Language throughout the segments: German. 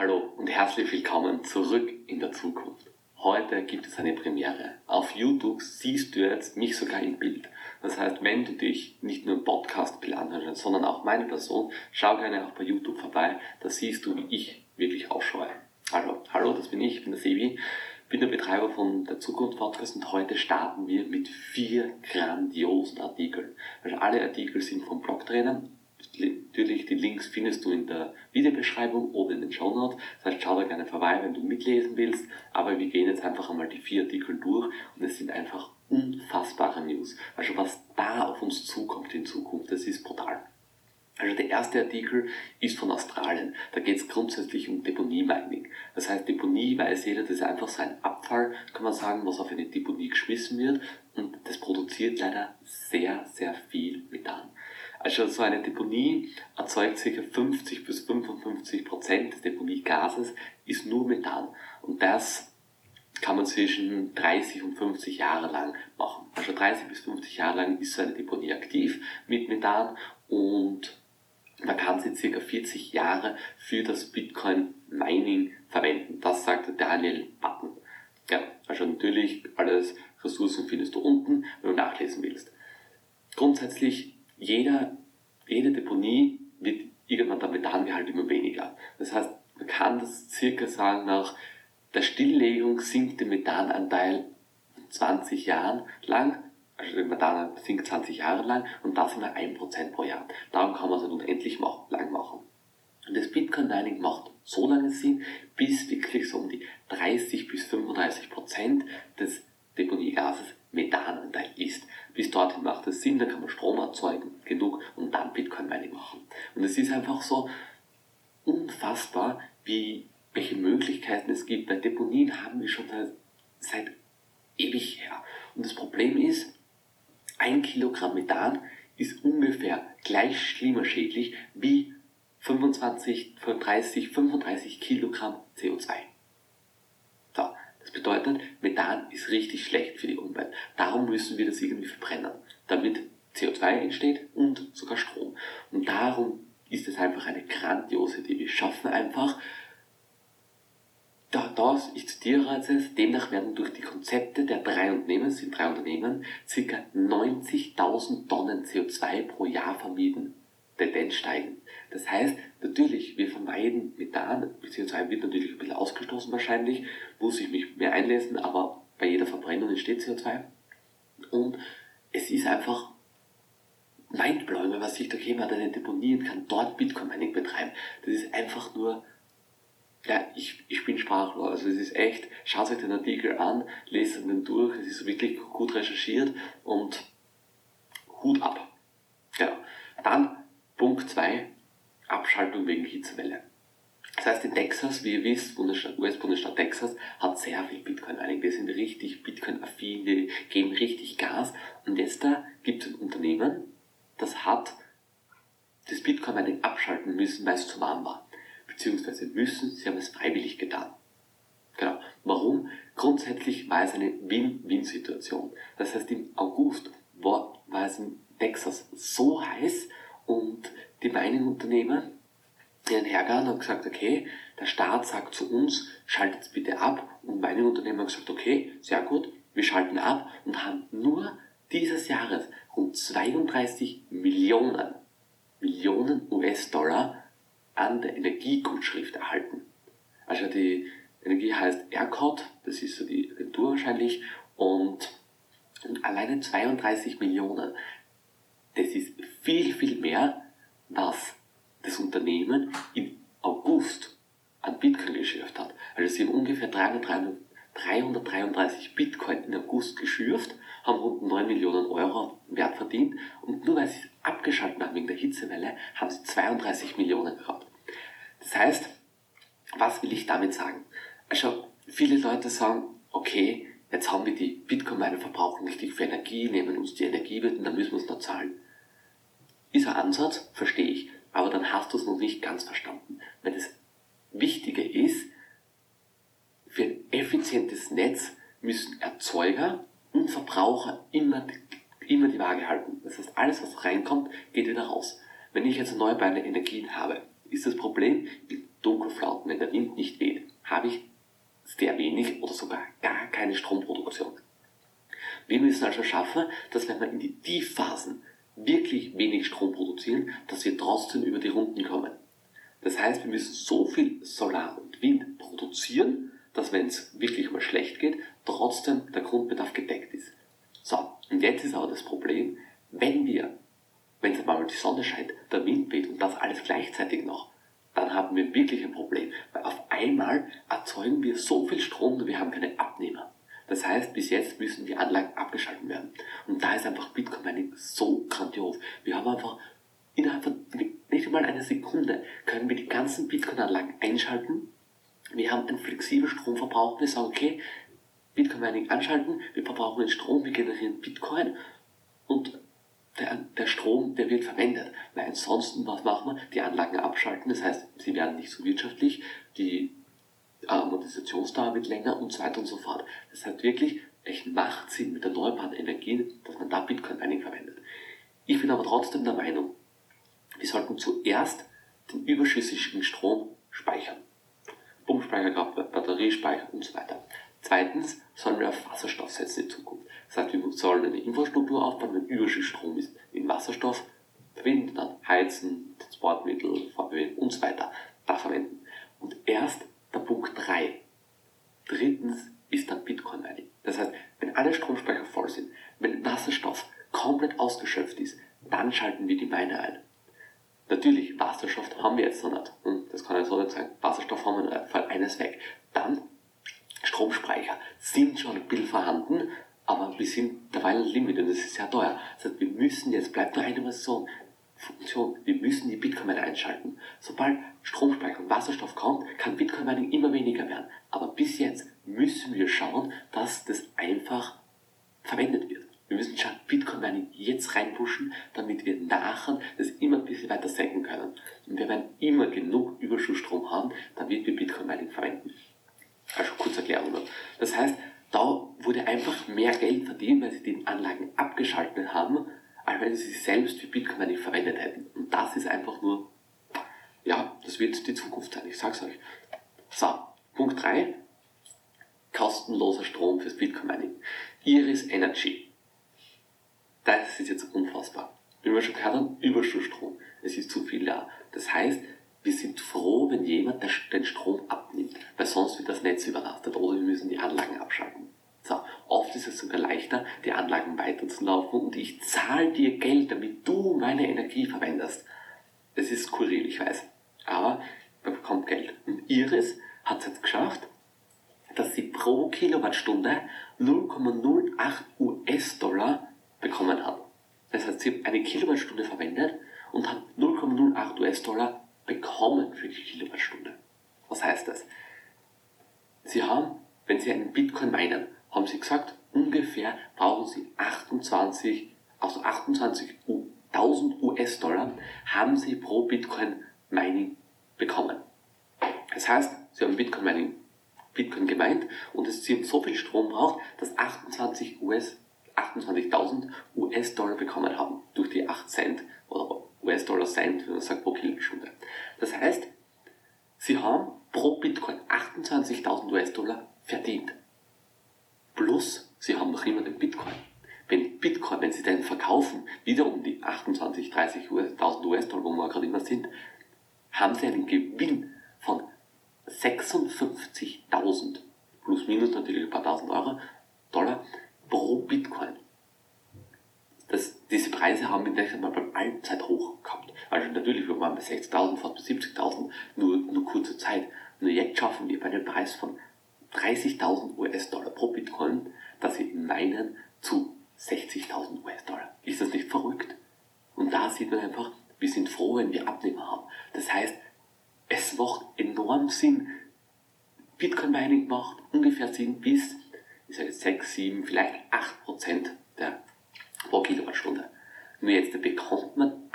Hallo und herzlich willkommen zurück in der Zukunft. Heute gibt es eine Premiere. Auf YouTube siehst du jetzt mich sogar im Bild. Das heißt, wenn du dich nicht nur im Podcast-Bild anhörst, sondern auch meine Person, schau gerne auch bei YouTube vorbei. Da siehst du, wie ich wirklich ausschaue. Also, hallo, das bin ich, bin der Sevi, bin der Betreiber von der Zukunft Podcast und heute starten wir mit vier grandiosen Artikeln. Also alle Artikel sind vom Blog drinnen, Natürlich, die Links findest du in der Videobeschreibung oder in den Show Notes. Das heißt, schau da gerne vorbei, wenn du mitlesen willst. Aber wir gehen jetzt einfach einmal die vier Artikel durch und es sind einfach unfassbare News. Also was da auf uns zukommt in Zukunft, das ist brutal. Also der erste Artikel ist von Australien. Da geht es grundsätzlich um Deponie-Mining. Das heißt, Deponie weiß jeder, das ist einfach so ein Abfall, kann man sagen, was auf eine Deponie geschmissen wird. Und das produziert leider sehr, sehr viel Methan. Also so eine Deponie erzeugt ca. 50 bis 55 Prozent des Deponiegases, ist nur Methan. Und das kann man zwischen 30 und 50 Jahre lang machen. Also 30 bis 50 Jahre lang ist so eine Deponie aktiv mit Methan und man kann sie circa 40 Jahre für das Bitcoin Mining verwenden. Das sagt Daniel Button. Ja, also natürlich alles Ressourcen findest du unten, wenn du nachlesen willst. Grundsätzlich jeder, jede Deponie wird irgendwann der Methangehalt immer weniger. Das heißt, man kann das circa sagen, nach der Stilllegung sinkt der Methananteil 20 Jahren lang, also der Methan sinkt 20 Jahre lang und das immer 1% pro Jahr. Darum kann man es unendlich lang machen. Und das Bitcoin Mining macht so lange Sinn, bis wirklich so um die 30 bis 35% des Deponiegases Methananteil ist. Bis dorthin macht es Sinn, da kann man Strom erzeugen, genug und dann Bitcoin Mining machen. Und es ist einfach so unfassbar, wie, welche Möglichkeiten es gibt. Bei Deponien haben wir schon seit, seit ewig her. Und das Problem ist, ein Kilogramm Methan ist ungefähr gleich klimaschädlich wie 25, 30, 35 Kilogramm CO2. Bedeutet, Methan ist richtig schlecht für die Umwelt. Darum müssen wir das irgendwie verbrennen, damit CO2 entsteht und sogar Strom. Und darum ist es einfach eine grandiose Idee. Wir schaffen einfach, das, ich zitiere jetzt, demnach werden durch die Konzepte der drei Unternehmen, es sind drei Unternehmen, ca. 90.000 Tonnen CO2 pro Jahr vermieden. Tendenz steigen. Das heißt, natürlich, wir vermeiden Methan, beziehungsweise wird natürlich ein bisschen ausgestoßen wahrscheinlich, muss ich mich mehr einlesen, aber bei jeder Verbrennung entsteht CO2. Und es ist einfach mindblowing, wenn man sich da jemand eine deponieren kann, dort Bitcoin Mining betreiben. Das ist einfach nur, ja, ich, ich bin sprachlos. Also es ist echt, schaut euch den Artikel an, lest ihn durch, es ist wirklich gut recherchiert und Hut ab. Ja. Dann Punkt 2, Abschaltung wegen Hitzewelle. Das heißt, in Texas, wie ihr wisst, US-Bundesstaat Texas hat sehr viel Bitcoin Mining. Die sind richtig Bitcoin-affin, die geben richtig Gas. Und jetzt da gibt es ein Unternehmen, das hat das Bitcoin Mining abschalten müssen, weil es zu warm war. Beziehungsweise müssen, sie haben es freiwillig getan. Genau. Warum? Grundsätzlich war es eine Win-Win-Situation. Das heißt, im August war es in Texas so heiß, und die Mining-Unternehmen, die hergegangen und gesagt, okay, der Staat sagt zu uns, schaltet bitte ab. Und Mining-Unternehmen haben gesagt, okay, sehr gut, wir schalten ab und haben nur dieses Jahres rund 32 Millionen, Millionen US-Dollar an der Energiegutschrift erhalten. Also die Energie heißt ERCOT, das ist so die Agentur wahrscheinlich, und alleine 32 Millionen das ist viel, viel mehr, was das Unternehmen im August an Bitcoin geschürft hat. Also sie haben ungefähr 333 Bitcoin in August geschürft, haben rund 9 Millionen Euro Wert verdient und nur weil sie es abgeschaltet haben wegen der Hitzewelle, haben sie 32 Millionen gehabt. Das heißt, was will ich damit sagen? Also viele Leute sagen, okay, jetzt haben wir die Bitcoin-Miner verbrauchen richtig viel Energie, nehmen uns die Energie und dann müssen wir es noch zahlen. Dieser Ansatz verstehe ich, aber dann hast du es noch nicht ganz verstanden. Weil das Wichtige ist, für ein effizientes Netz müssen Erzeuger und Verbraucher immer, immer die Waage halten. Das heißt, alles, was reinkommt, geht wieder raus. Wenn ich jetzt erneuerbare Energien habe, ist das Problem in Dunkelflauten, wenn der Wind nicht weht, habe ich sehr wenig oder sogar gar keine Stromproduktion. Wir müssen also schaffen, dass wenn wir in die Tiefphasen wirklich wenig Strom produzieren, dass wir trotzdem über die Runden kommen. Das heißt, wir müssen so viel Solar und Wind produzieren, dass wenn es wirklich mal schlecht geht, trotzdem der Grundbedarf gedeckt ist. So, und jetzt ist aber das Problem, wenn wir, wenn es mal die Sonne scheint, der Wind weht und das alles gleichzeitig noch, dann haben wir wirklich ein Problem, weil auf einmal erzeugen wir so viel Strom und wir haben keine Abnehmer. Das heißt, bis jetzt müssen die Anlagen abgeschaltet werden. Und da ist einfach Bitcoin Mining so grandios. Wir haben einfach innerhalb von nicht einmal einer Sekunde können wir die ganzen Bitcoin-Anlagen einschalten. Wir haben einen flexiblen Stromverbrauch. Wir sagen, okay, Bitcoin Mining anschalten, wir verbrauchen den Strom, wir generieren Bitcoin und der, der Strom, der wird verwendet. Weil ansonsten, was machen wir? Die Anlagen abschalten, das heißt, sie werden nicht so wirtschaftlich, die Amortisationsdauer wird länger und so weiter und so fort. Das heißt wirklich, es macht Sinn mit erneuerbaren Energien, dass man da Bitcoin Mining verwendet. Ich bin aber trotzdem der Meinung, wir sollten zuerst den überschüssigen Strom speichern. Pumpspeicherkraft, Batteriespeicher und so weiter. Zweitens sollen wir auf Wasserstoff setzen in Zukunft. Das heißt, wir sollen eine Infrastruktur aufbauen, wenn Überschussstrom ist, in Wasserstoff verwenden, dann heizen, Transportmittel, Fortbewegung und so weiter da verwenden. Und erst der Punkt 3. Drittens ist dann Bitcoin Mining. Das heißt, wenn alle Stromspeicher voll sind, wenn Wasserstoff komplett ausgeschöpft ist, dann schalten wir die Mine ein. Natürlich, Wasserstoff haben wir jetzt noch nicht. Und das kann ich so nicht sagen. Wasserstoff haben wir nicht, fällt eines weg. Dann Stromspeicher sind schon ein bisschen vorhanden, aber wir sind derweil ein Limit und das ist sehr teuer. Das heißt, wir müssen jetzt, bleibt nur eine Version, Funktion, wir müssen die Bitcoin-Miner einschalten. Sobald Stromspeicher und Wasserstoff kommt, kann Bitcoin-Mining immer weniger werden. Aber bis jetzt müssen wir schauen, dass das einfach verwendet wird. Wir müssen schauen, Bitcoin-Mining jetzt reinpushen, damit wir nachher das immer ein bisschen weiter senken können. Und wir werden immer genug Überschussstrom haben, damit wir Bitcoin-Mining verwenden. Also kurz Erklärung noch. Das heißt, da wurde einfach mehr Geld verdient, weil sie die Anlagen abgeschaltet haben, als wenn sie sich selbst für Bitcoin nicht verwendet hätten. Und das ist einfach nur, ja, das wird die Zukunft sein, ich sag's euch. So, Punkt 3. Kostenloser Strom fürs Bitcoin Mining. Iris Energy. Das ist jetzt unfassbar. Wie wir schon gehört haben, Überschussstrom. Es ist zu viel da. Das heißt, wir sind froh, wenn jemand den Strom abnimmt, weil sonst wird das Netz überlastet oder wir müssen die Anlagen abschalten. So, oft ist es sogar leichter, die Anlagen weiterzulaufen und ich zahle dir Geld, damit du meine Energie verwendest. Das ist skurril, ich weiß. Aber man bekommt Geld. Und Iris hat es jetzt geschafft, dass sie pro Kilowattstunde 0,08 US-Dollar bekommen hat. Das heißt, sie hat eine Kilowattstunde verwendet und hat 0,08 US-Dollar bekommen für die Kilowattstunde. Was heißt das? Sie haben, wenn Sie einen Bitcoin meinen, haben Sie gesagt, ungefähr brauchen Sie 28, also 28.000 US-Dollar haben Sie pro Bitcoin Mining bekommen. Das heißt, Sie haben Bitcoin Mining, Bitcoin gemeint und es, haben so viel Strom braucht, dass 28 US 28.000 US-Dollar bekommen haben durch die 8 Cent oder US-Dollar Cent, wenn man sagt pro Kilowattstunde. Das heißt, sie haben pro Bitcoin 28.000 US-Dollar verdient. Plus, sie haben noch immer den Bitcoin. Bitcoin, wenn sie den verkaufen, wiederum die 28, 30.000 US-Dollar, wo wir gerade immer sind, haben sie einen Gewinn von 56.000 plus minus natürlich ein paar tausend Euro, Dollar pro Bitcoin. Das, diese Preise haben wir letztes Mal beim Allzeithoch gehabt. Also natürlich, wir waren bei 60.000, fast bei 70.000, nur, nur kurze Zeit. Nur jetzt schaffen wir bei einem Preis von 30.000 US-Dollar pro Bitcoin, dass wir meinen zu 60.000 US-Dollar. Ist das nicht verrückt? Und da sieht man einfach, wir sind froh, wenn wir Abnehmer haben. Das heißt, es macht enorm Sinn. Bitcoin Mining macht ungefähr Sinn bis, ich sage 6, 7, vielleicht 8 Prozent der pro Kilowattstunde. Nur jetzt bekommt man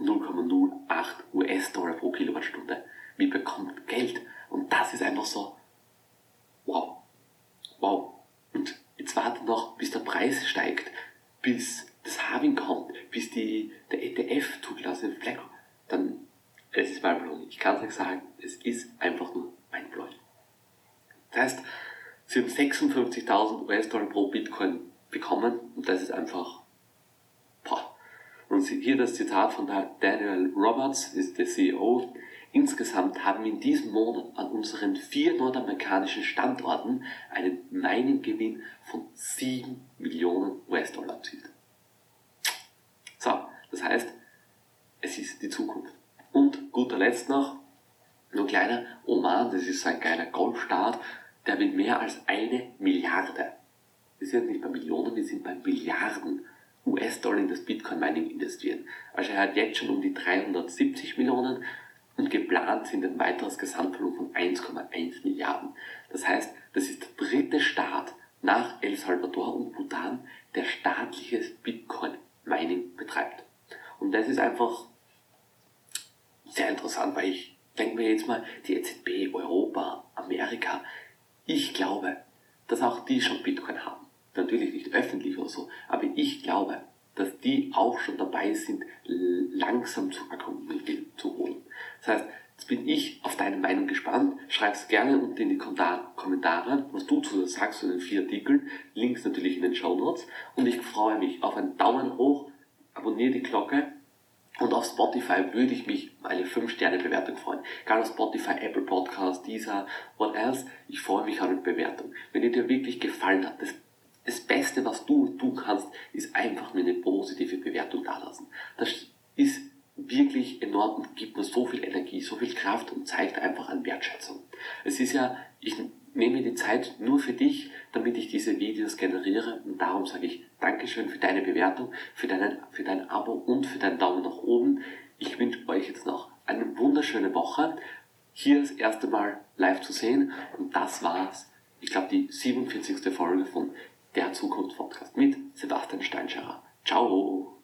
0,08 US-Dollar pro Kilowattstunde. Wie bekommt Geld? Und das ist einfach so, wow, wow. Und Jetzt wartet noch, bis der Preis steigt, bis das Halving kommt, bis die, der ETF zugelassen wird. Dann, es ist Blog. Ich kann es euch sagen, es ist einfach nur mein Blog. Das heißt, sie haben 56.000 US-Dollar pro Bitcoin bekommen und das ist einfach, boah. Und hier das Zitat von Daniel Roberts, ist der CEO Insgesamt haben wir in diesem Monat an unseren vier nordamerikanischen Standorten einen Mining-Gewinn von 7 Millionen US-Dollar erzielt. So, das heißt, es ist die Zukunft. Und guter Letzt noch, nur kleiner, Oman, das ist so ein geiler Golfstaat, der will mehr als eine Milliarde. Wir sind nicht bei Millionen, wir sind bei Milliarden US-Dollar in das Bitcoin-Mining investieren. Also er hat jetzt schon um die 370 Millionen und geplant sind ein weiteres Gesamtvolumen von 1,1 Milliarden. Das heißt, das ist der dritte Staat nach El Salvador und Bhutan, der staatliches Bitcoin-Mining betreibt. Und das ist einfach sehr interessant, weil ich denke mir jetzt mal, die EZB, Europa, Amerika, ich glaube, dass auch die schon Bitcoin haben. Natürlich nicht öffentlich oder so, aber ich glaube, dass die auch schon dabei sind, langsam zu Akkumittel zu holen. Das heißt, jetzt bin ich auf deine Meinung gespannt. Schreib es gerne unten in die Kommentare, was du zu sagst zu den vier Artikeln. Links natürlich in den Show Notes. Und ich freue mich auf einen Daumen hoch, abonniere die Glocke und auf Spotify würde ich mich eine 5-Sterne-Bewertung freuen. Egal auf Spotify, Apple Podcast, dieser, what else. Ich freue mich auf eine Bewertung. Wenn dir wirklich gefallen hat, das, das Beste, was du tun kannst, ist einfach mir eine positive Bewertung dalassen. Das ist wirklich enorm und gibt mir so viel Energie, so viel Kraft und zeigt einfach an Wertschätzung. Es ist ja, ich nehme die Zeit nur für dich, damit ich diese Videos generiere. Und darum sage ich Dankeschön für deine Bewertung, für, deinen, für dein Abo und für deinen Daumen nach oben. Ich wünsche euch jetzt noch eine wunderschöne Woche. Hier das erste Mal live zu sehen. Und das war's. Ich glaube, die 47. Folge von der Zukunft Podcast mit Sebastian Steinscherer. Ciao!